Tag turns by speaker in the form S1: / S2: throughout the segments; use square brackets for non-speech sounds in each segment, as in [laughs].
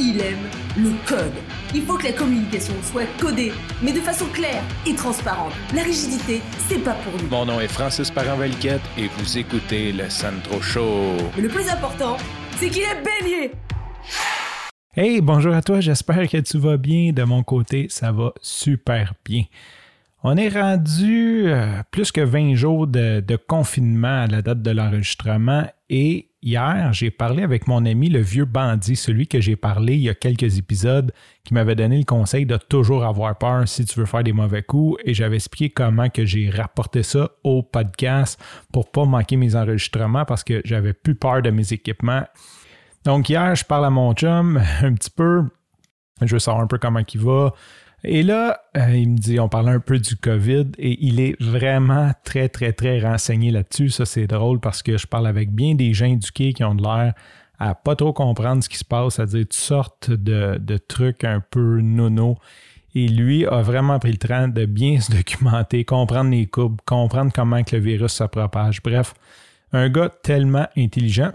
S1: il aime le code. Il faut que la communication soit codée, mais de façon claire et transparente. La rigidité, c'est pas pour nous.
S2: Mon nom est Francis Parent-Valquette et vous écoutez le Sandro Show.
S1: Mais le plus important, c'est qu'il est bélier.
S3: Hey, bonjour à toi, j'espère que tu vas bien. De mon côté, ça va super bien. On est rendu euh, plus que 20 jours de, de, confinement à la date de l'enregistrement et hier, j'ai parlé avec mon ami le vieux bandit, celui que j'ai parlé il y a quelques épisodes, qui m'avait donné le conseil de toujours avoir peur si tu veux faire des mauvais coups et j'avais expliqué comment que j'ai rapporté ça au podcast pour pas manquer mes enregistrements parce que j'avais plus peur de mes équipements. Donc hier, je parle à mon chum [laughs] un petit peu, je veux savoir un peu comment il va. Et là, euh, il me dit, on parlait un peu du COVID et il est vraiment très, très, très renseigné là-dessus. Ça, c'est drôle parce que je parle avec bien des gens éduqués qui ont de l'air à pas trop comprendre ce qui se passe, c'est-à-dire toutes sortes de, trucs un peu nono. Et lui a vraiment pris le temps de bien [laughs] se documenter, comprendre les courbes, comprendre comment que le virus se propage. Bref, un gars tellement intelligent.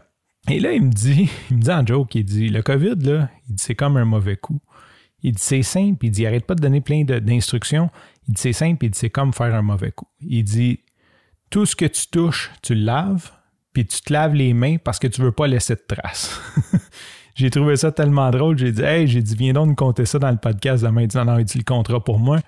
S3: Et là, il me dit, [laughs] il me dit en joke, il dit, le COVID, là, il dit, c'est comme un mauvais coup. Il dit c'est simple, il dit arrête pas de donner plein d'instructions. Il dit c'est simple, il dit c'est comme faire un mauvais coup. Il dit tout ce que tu touches, tu le laves, puis tu te laves les mains parce que tu veux pas laisser de traces. [laughs] j'ai trouvé ça tellement drôle, j'ai dit hey, j'ai dit viens donc nous compter ça dans le podcast demain. Il dit non, non, il dit le contrat pour moi.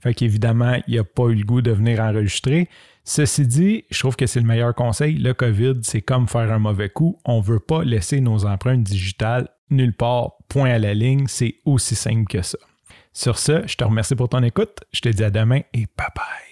S3: Fait qu'évidemment, il n'a pas eu le goût de venir enregistrer. Ceci dit, je trouve que c'est le meilleur conseil. Le COVID, c'est comme faire un mauvais coup. On ne veut pas laisser nos empreintes digitales nulle part, point à la ligne. C'est aussi simple que ça. Sur ce, je te remercie pour ton écoute. Je te dis à demain et bye bye.